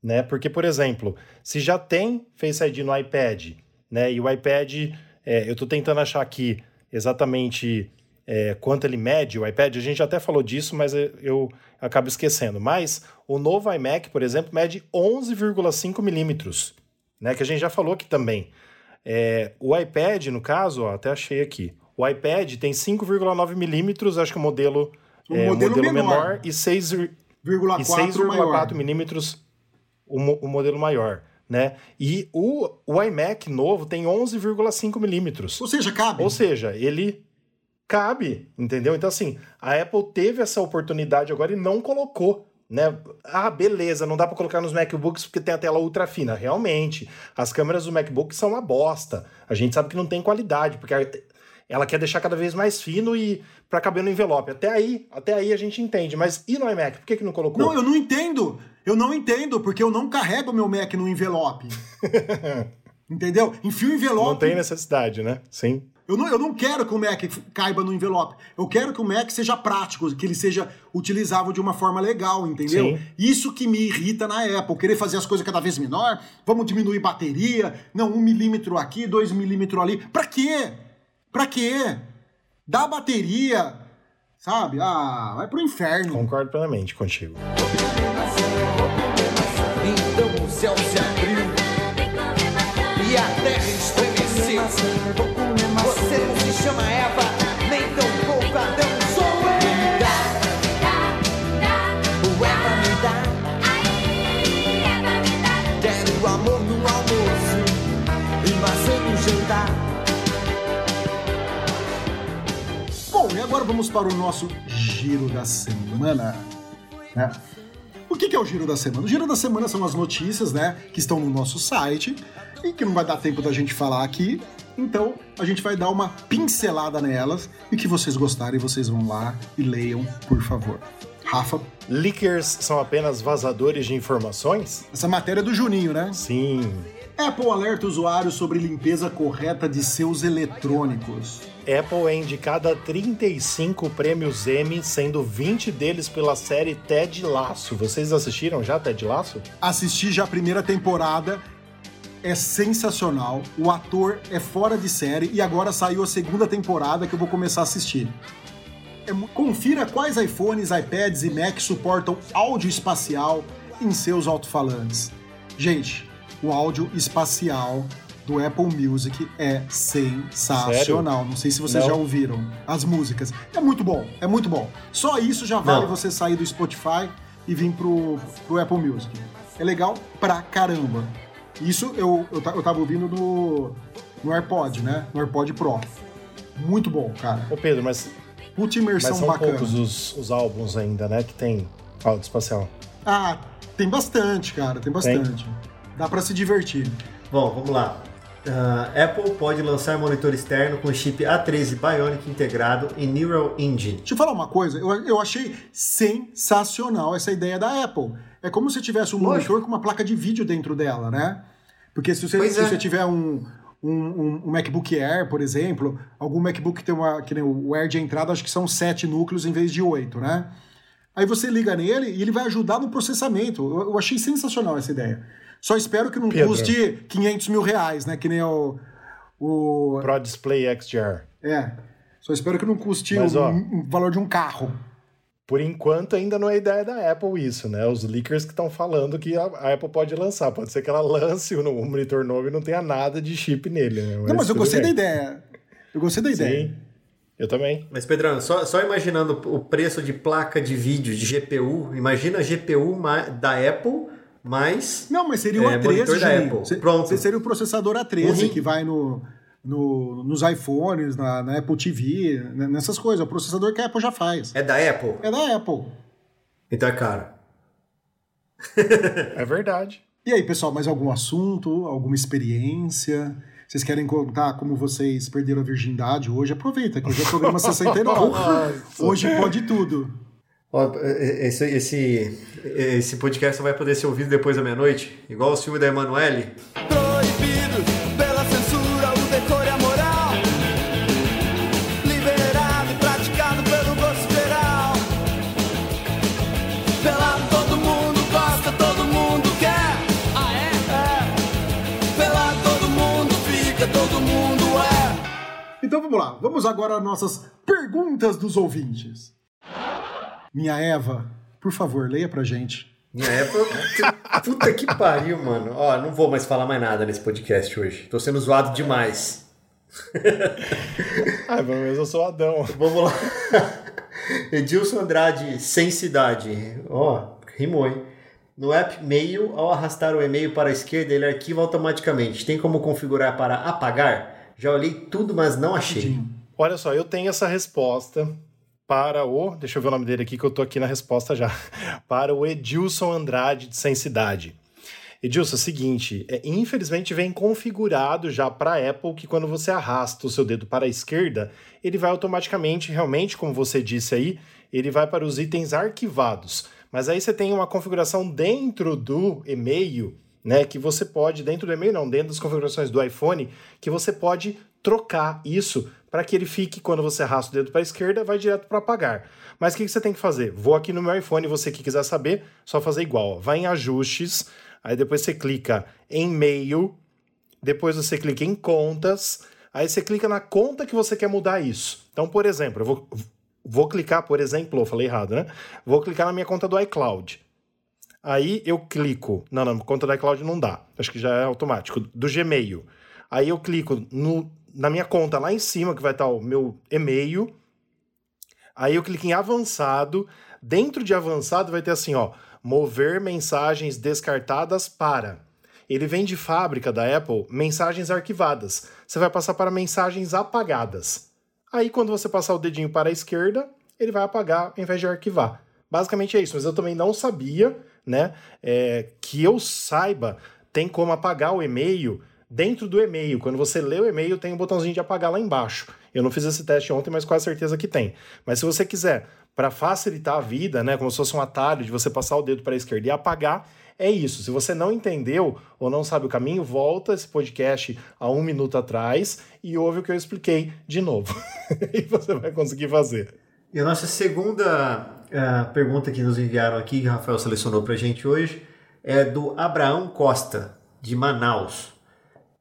Né? Porque, por exemplo, se já tem Face ID no iPad, né? E o iPad, é, eu estou tentando achar aqui exatamente é, quanto ele mede, o iPad, a gente até falou disso, mas eu, eu acabo esquecendo. Mas o novo iMac, por exemplo, mede 11,5 milímetros né? Que a gente já falou aqui também. É, o iPad, no caso, ó, até achei aqui. O iPad tem 5,9 milímetros, acho que o modelo, o é, modelo, modelo menor. menor e 6,4 milímetros o, o modelo maior. Né? E o, o iMac novo tem 11,5 milímetros. Ou seja, cabe. Ou seja, ele cabe, entendeu? Então, assim, a Apple teve essa oportunidade agora e não colocou né? Ah, beleza, não dá para colocar nos MacBooks porque tem a tela ultra fina. Realmente, as câmeras do MacBook são uma bosta. A gente sabe que não tem qualidade, porque ela quer deixar cada vez mais fino e para caber no envelope. Até aí, até aí a gente entende. Mas e no iMac? Por que, que não colocou? Não, eu não entendo. Eu não entendo, porque eu não carrego meu Mac no envelope. [LAUGHS] Entendeu? Enfio o envelope. Não tem necessidade, né? Sim. Eu não, eu não quero que o Mac caiba no envelope. Eu quero que o Mac seja prático, que ele seja utilizável de uma forma legal, entendeu? Sim. Isso que me irrita na Apple, querer fazer as coisas cada vez menor, vamos diminuir bateria, não, um milímetro aqui, dois milímetros ali. Pra quê? Pra quê? Dá bateria, sabe? Ah, vai pro inferno. Concordo plenamente contigo. Então o céu se abriu e a terra estremeceu chama Eva, agora vamos para o nosso giro da semana. Né? O que é o giro da semana? O giro da semana são as notícias, né, que estão no nosso site e que não vai dar tempo da gente falar aqui, então, a gente vai dar uma pincelada nelas e que vocês gostarem, vocês vão lá e leiam, por favor. Rafa. Leakers são apenas vazadores de informações? Essa matéria é do Juninho, né? Sim. Apple alerta usuários sobre limpeza correta de seus eletrônicos. Apple é indicada a 35 prêmios Emmy, sendo 20 deles pela série Ted Laço. Vocês assistiram já Ted Laço? Assisti já a primeira temporada é sensacional, o ator é fora de série e agora saiu a segunda temporada que eu vou começar a assistir. É, confira quais iPhones, iPads e Mac suportam áudio espacial em seus alto-falantes. Gente, o áudio espacial do Apple Music é sensacional. Sério? Não sei se vocês Não. já ouviram as músicas. É muito bom, é muito bom. Só isso já vale Não. você sair do Spotify e vir pro, pro Apple Music. É legal pra caramba. Isso eu, eu, eu tava ouvindo no, no AirPod, né? No AirPod Pro. Muito bom, cara. Ô Pedro, mas. Puta imersão mas são bacana. poucos os, os álbuns ainda, né? Que tem áudio espacial. Ah, tem bastante, cara. Tem bastante. Tem? Dá para se divertir. Bom, vamos lá. Uh, Apple pode lançar monitor externo com chip A13 Bionic integrado e Neural Engine. Deixa eu falar uma coisa, eu, eu achei sensacional essa ideia da Apple. É como se tivesse um Lógico. monitor com uma placa de vídeo dentro dela, né? Porque se você, se é. você tiver um, um, um, MacBook Air, por exemplo, algum MacBook que tem uma. que nem o Air de entrada, acho que são sete núcleos em vez de oito, né? Aí você liga nele e ele vai ajudar no processamento. Eu, eu achei sensacional essa ideia. Só espero que não Pedro. custe 500 mil reais, né? Que nem o. o... Pro Display XDR. É. Só espero que não custe Mas, o, ó, o valor de um carro. Por enquanto, ainda não é ideia da Apple isso, né? Os leakers que estão falando que a Apple pode lançar. Pode ser que ela lance o monitor novo e não tenha nada de chip nele, né? Mas não, mas eu gostei bem. da ideia. Eu gostei da ideia. Sim. Eu também. Mas, Pedrão, só, só imaginando o preço de placa de vídeo de GPU, imagina a GPU da Apple mais. Não, mas seria o É, A13, monitor da. Apple. Se- Pronto. se- Seria o processador Um A13 rim. que vai no, no- nos iPhones, na, na Apple TV, né, nessas coisas. O processador que a Apple já faz. É da Apple? É da Apple. Então é caro. É verdade. E aí, pessoal, mais algum assunto, alguma experiência? Vocês querem contar como vocês perderam a virgindade hoje? Aproveita, que hoje é o programa [LAUGHS] 69. hoje pode tudo. Ó, esse, esse, esse podcast só vai poder ser ouvido depois da meia-noite, igual o filme da Emanuele. Proibido pela censura, o decoro e a moral. Liberado e praticado pelo gosto geral. Pelado todo mundo gosta, todo mundo quer. Ah, é? É. Pelado todo mundo fica, todo mundo é. Então vamos lá, vamos agora às nossas perguntas dos ouvintes. Minha Eva, por favor, leia pra gente. Minha época. Puta que pariu, mano. Ó, não vou mais falar mais nada nesse podcast hoje. Tô sendo zoado demais. Ah, pelo menos eu sou Adão. Vamos lá. Edilson Andrade, sem cidade. Ó, rimou, hein? No app Mail, ao arrastar o e-mail para a esquerda, ele arquiva automaticamente. Tem como configurar para apagar? Já olhei tudo, mas não achei. Olha só, eu tenho essa resposta para o. Deixa eu ver o nome dele aqui, que eu tô aqui na resposta já. [LAUGHS] Para o Edilson Andrade de Sem Cidade. Edilson, é o seguinte, é, infelizmente vem configurado já para a Apple que quando você arrasta o seu dedo para a esquerda, ele vai automaticamente, realmente, como você disse aí, ele vai para os itens arquivados. Mas aí você tem uma configuração dentro do e-mail, né? Que você pode, dentro do e-mail, não, dentro das configurações do iPhone, que você pode trocar isso para que ele fique, quando você arrasta o dedo para a esquerda, vai direto para apagar. Mas o que, que você tem que fazer? Vou aqui no meu iPhone, você que quiser saber, só fazer igual. ó. Vai em ajustes, aí depois você clica em e-mail, depois você clica em contas, aí você clica na conta que você quer mudar isso. Então, por exemplo, eu vou, vou clicar, por exemplo, eu falei errado, né? Vou clicar na minha conta do iCloud. Aí eu clico. Não, não, conta do iCloud não dá. Acho que já é automático. Do Gmail. Aí eu clico no, na minha conta lá em cima, que vai estar o meu e-mail. Aí eu clico em avançado. Dentro de avançado vai ter assim, ó, mover mensagens descartadas para. Ele vem de fábrica da Apple, mensagens arquivadas. Você vai passar para mensagens apagadas. Aí quando você passar o dedinho para a esquerda, ele vai apagar ao invés de arquivar. Basicamente é isso, mas eu também não sabia, né, é, que eu saiba, tem como apagar o e-mail dentro do e-mail. Quando você lê o e-mail, tem um botãozinho de apagar lá embaixo. Eu não fiz esse teste ontem, mas com certeza que tem. Mas se você quiser, para facilitar a vida, né, como se fosse um atalho de você passar o dedo para a esquerda e apagar, é isso. Se você não entendeu ou não sabe o caminho, volta esse podcast a um minuto atrás e ouve o que eu expliquei de novo. [LAUGHS] e você vai conseguir fazer. E a nossa segunda eh, pergunta que nos enviaram aqui, que o Rafael selecionou pra gente hoje, é do Abraão Costa, de Manaus.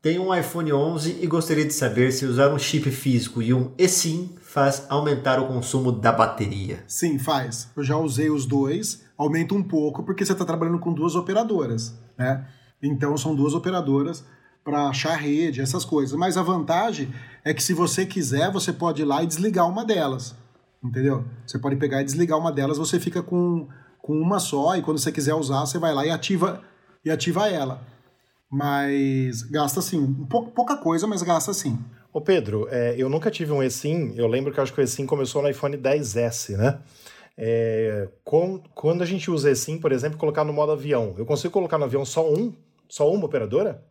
Tenho um iPhone 11 e gostaria de saber se usar um chip físico e um eSIM faz aumentar o consumo da bateria. Sim, faz. Eu já usei os dois, aumenta um pouco porque você está trabalhando com duas operadoras, né? Então são duas operadoras para achar rede, essas coisas. Mas a vantagem é que se você quiser, você pode ir lá e desligar uma delas, entendeu? Você pode pegar e desligar uma delas, você fica com, com uma só e quando você quiser usar, você vai lá e ativa e ativa ela. Mas gasta sim, pouco, pouca coisa, mas gasta sim. Ô Pedro, é, eu nunca tive um eSIM, eu lembro que eu acho que o eSIM começou no iPhone 10S, né? É, com, quando a gente usa eSIM, por exemplo, colocar no modo avião, eu consigo colocar no avião só um? Só uma operadora?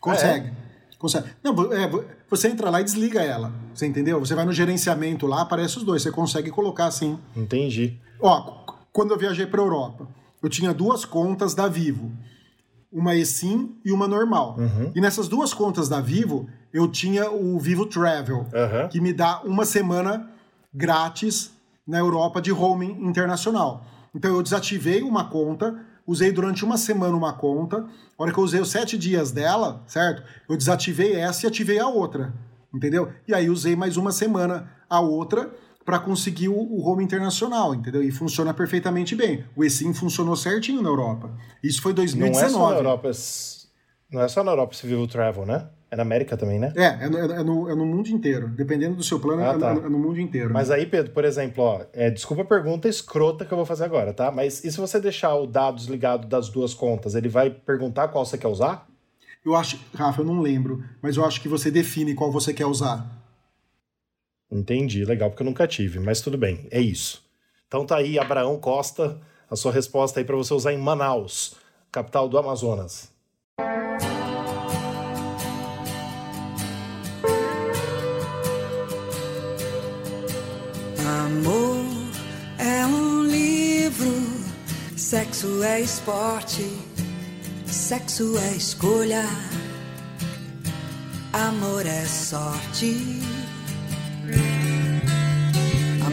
Consegue. Consegue. Não, é, vo- você entra lá e desliga ela. Você entendeu? Você vai no gerenciamento lá, aparece os dois. Você consegue colocar assim. Entendi. Ó, quando eu viajei para Europa, eu tinha duas contas da Vivo. Uma eSIM e uma normal. E nessas duas contas da Vivo, eu tinha o Vivo Travel, Aham. que me dá uma semana grátis na Europa de roaming internacional. Então eu desativei uma conta, usei durante uma semana uma conta. A hora que eu usei os sete dias dela, certo? Eu desativei essa e ativei a outra, entendeu? E aí usei mais uma semana a outra para conseguir o, o home internacional, entendeu? E funciona perfeitamente bem. O eSIM funcionou certinho na Europa. Isso foi Não é 2019. só na Europa. é Não é só na Europa esse Vivo Travel, né? É na América também, né? É, é no, é no, é no mundo inteiro. Dependendo do seu plano, Ah, é, tá. no, é no mundo inteiro. Mas aí, Pedro, por exemplo, ó, é, desculpa a pergunta escrota que eu vou fazer agora, tá? Mas e se você deixar o dados ligado das duas contas, ele vai perguntar qual você quer usar? Eu acho, Rafa, eu não lembro, mas eu acho que você define qual você quer usar. Entendi, legal, porque eu nunca tive, mas tudo bem, é isso. Então tá aí, Abraão Costa, a sua resposta aí para você usar em Manaus, capital do Amazonas. Amor é um livro, sexo é esporte, sexo é escolha, amor é sorte.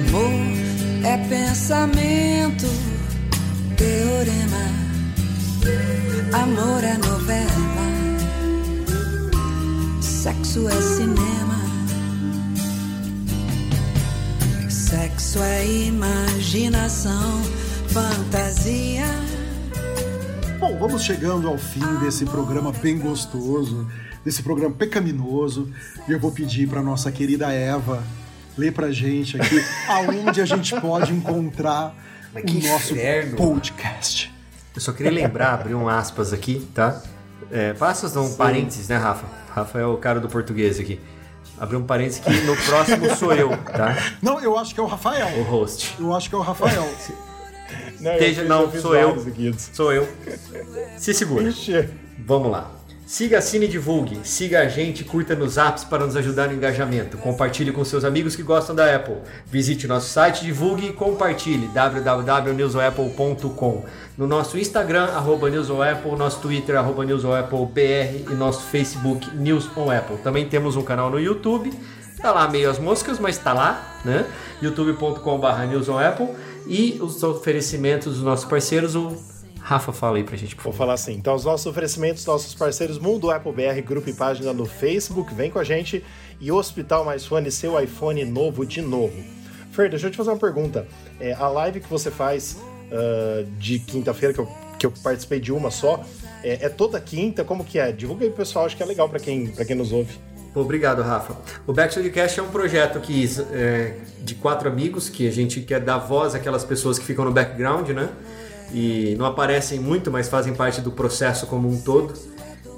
Amor é pensamento, teorema, amor é novela, sexo é cinema. Sexo é imaginação, fantasia. Bom, vamos chegando ao fim desse programa bem gostoso, desse programa pecaminoso, e eu vou pedir para nossa querida Eva ler pra gente aqui aonde a gente pode encontrar o nosso inferno. podcast. Eu só queria lembrar, abrir um aspas aqui, tá? É, aspas não, parênteses, né, Rafa? Rafa é o cara do português aqui. Abrir um parênteses que no próximo sou eu, tá? Não, eu acho que é o Rafael. O host. Eu acho que é o Rafael. [LAUGHS] Não, Esteja- fiz- não, sou eu. Sou eu. Se segura. Ixi, Vamos lá. Siga, assine e divulgue. Siga a gente, curta nos apps para nos ajudar no engajamento. Compartilhe com seus amigos que gostam da Apple. Visite nosso site, divulgue e compartilhe. www.newsoapple.com No nosso Instagram, arroba newsonapple, nosso Twitter, arroba newsonapplebr e nosso Facebook, News on Apple. Também temos um canal no YouTube. Tá lá meio as moscas, mas tá lá, né? youtube.com.br newsonapple e os oferecimentos dos nossos parceiros, o Rafa fala aí pra gente, por Vou favor. falar assim. Então, os nossos oferecimentos, nossos parceiros Mundo Apple BR, grupo e página no Facebook, vem com a gente. E Hospital Mais Fone, seu iPhone novo de novo. Fer, deixa eu te fazer uma pergunta. É, a live que você faz ah, de quinta-feira, que eu, que eu participei de uma só, é, é toda quinta? Como que é? Divulga aí, pessoal. Acho que é legal pra quem, pra quem nos ouve. Obrigado, Rafa. O Back to the Cast é um projeto que, é, de quatro amigos que a gente quer dar voz àquelas pessoas que ficam no background, né? E não aparecem muito, mas fazem parte do processo como um todo.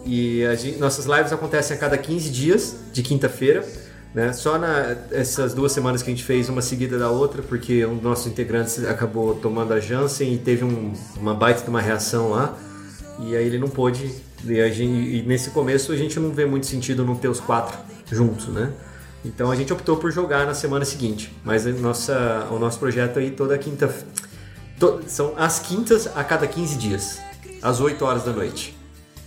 E gente- nossas lives acontecem a cada 15 dias, de quinta-feira. Né? Só na, essas duas semanas que a gente fez uma seguida da outra, porque um dos nossos integrantes acabou tomando a Janssen e teve um- uma baita de uma reação lá. E aí ele não pôde. E, gente- e nesse começo a gente não vê muito sentido não ter os quatro juntos, né? Então a gente optou por jogar na semana seguinte. Mas nossa, o nosso projeto aí toda quinta. To- são as quintas a cada 15 dias, às 8 horas da noite.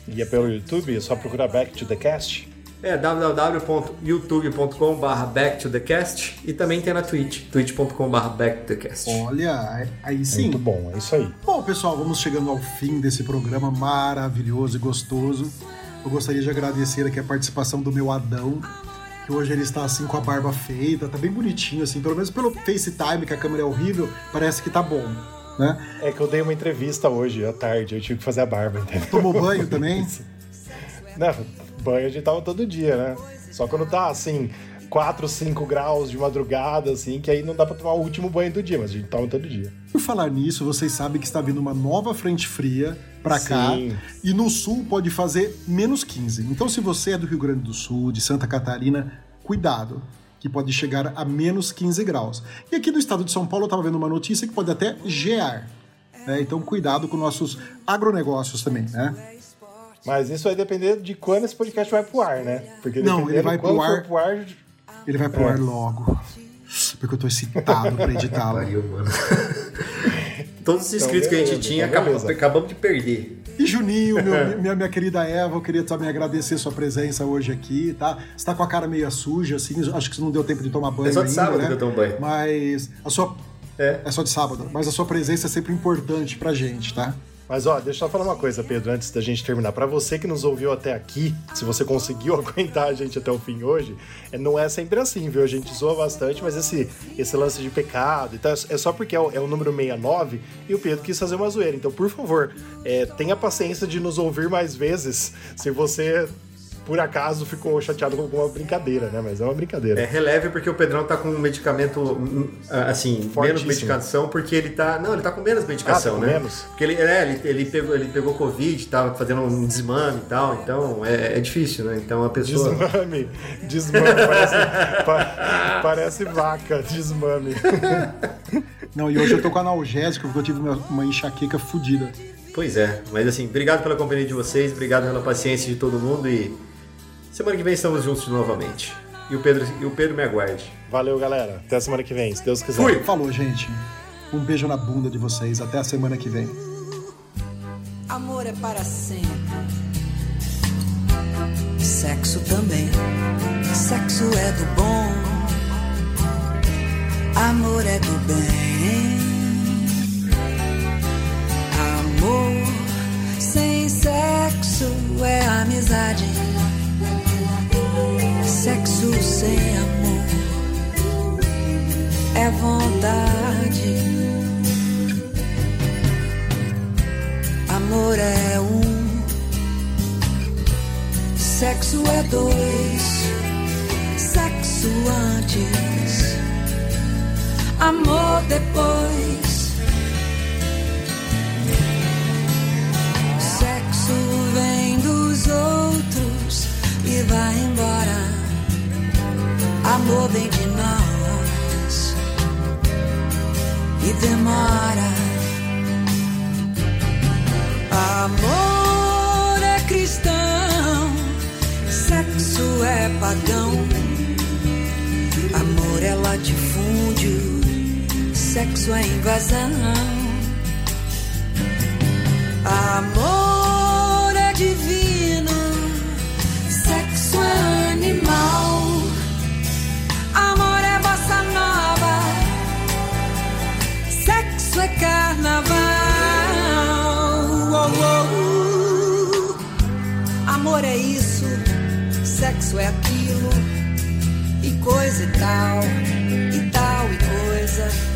E é pelo YouTube, é só procurar Back to the Cast. É www.youtube.com.br back to the cast e também tem na Twitch, twitch.com.br back to the cast. Olha, aí sim. Muito bom, é isso aí. Bom, pessoal, vamos chegando ao fim desse programa maravilhoso e gostoso. Eu gostaria de agradecer aqui a participação do meu Adão, que hoje ele está assim com a barba feita, tá bem bonitinho assim, pelo menos pelo FaceTime, que a câmera é horrível, parece que tá bom, né? É que eu dei uma entrevista hoje à tarde, eu tive que fazer a barba, entendeu? Tomou banho também? [LAUGHS] Né, banho a gente tava todo dia, né? Só quando tá assim, 4, 5 graus de madrugada, assim, que aí não dá pra tomar o último banho do dia, mas a gente toma todo dia. Por falar nisso, vocês sabem que está vindo uma nova frente fria pra cá e no sul pode fazer menos 15. Então, se você é do Rio Grande do Sul, de Santa Catarina, cuidado, que pode chegar a menos 15 graus. E aqui no estado de São Paulo eu estava vendo uma notícia que pode até gear. né? Então, cuidado com nossos agronegócios também, né? Mas isso vai depender de quando esse podcast vai pro ar, né? Porque Não, ele vai pro ar- pro ar. Ele vai pro ar logo. Porque eu tô excitado pra [LAUGHS] editá-lo. Pariu, mano. Todos os inscritos que a gente beleza, tinha, então acabamos, beleza. acabamos de perder. E Juninho, meu- [LAUGHS] minha, minha querida Eva, eu queria também agradecer sua presença hoje aqui, tá? Você tá com a cara meio suja, assim, acho que você não deu tempo de tomar banho É só de ainda, sábado né? que eu tomo banho. Mas a sua... É. É só de sábado, mas a sua presença é sempre importante pra gente, tá? Mas ó, deixa eu só falar uma coisa, Pedro, antes da gente terminar. Para você que nos ouviu até aqui, se você conseguiu [LAUGHS] aguentar a gente até o fim hoje, é, não é sempre assim, viu? A gente zoa bastante, mas esse, esse lance de pecado e tal, é só porque é o, é o número 69 e o Pedro quis fazer uma zoeira. Então, por favor, é, tenha paciência de nos ouvir mais vezes se você por acaso ficou chateado com alguma brincadeira, né? Mas é uma brincadeira. É releve porque o Pedrão tá com um medicamento, hum, assim, menos medicação, porque ele tá. Não, ele tá com menos medicação, Ah, tá com né? menos? Porque ele, é, ele, ele, pegou, ele pegou Covid, tava fazendo um desmame e tal, então é, é difícil, né? Então a pessoa. Desmame. Desmame. Parece, pa- parece vaca. Desmame. Não, e hoje eu tô com analgésico porque eu tive uma, uma enxaqueca fodida. Pois é, mas assim, obrigado pela companhia de vocês, obrigado pela paciência de todo mundo e semana que vem estamos juntos novamente. E o Pedro, e o Pedro me aguarde. Valeu, galera. Até a semana que vem, se Deus quiser. Fui! Falou, gente. Um beijo na bunda de vocês. Até a semana que vem. Amor é para sempre. Sexo também. Sexo é do bom. Amor é do bem. Amor sem sexo é amizade. Sexo sem amor é vontade. Amor é um, sexo é dois, sexo antes, amor depois. Sexo vem dos outros e vai embora. Amor vem de nós e demora. Amor é cristão, sexo é pagão. Amor é latifúndio, sexo é invasão. Amor é divino, sexo é animal. sexo é aquilo, e coisa e tal, e tal e coisa.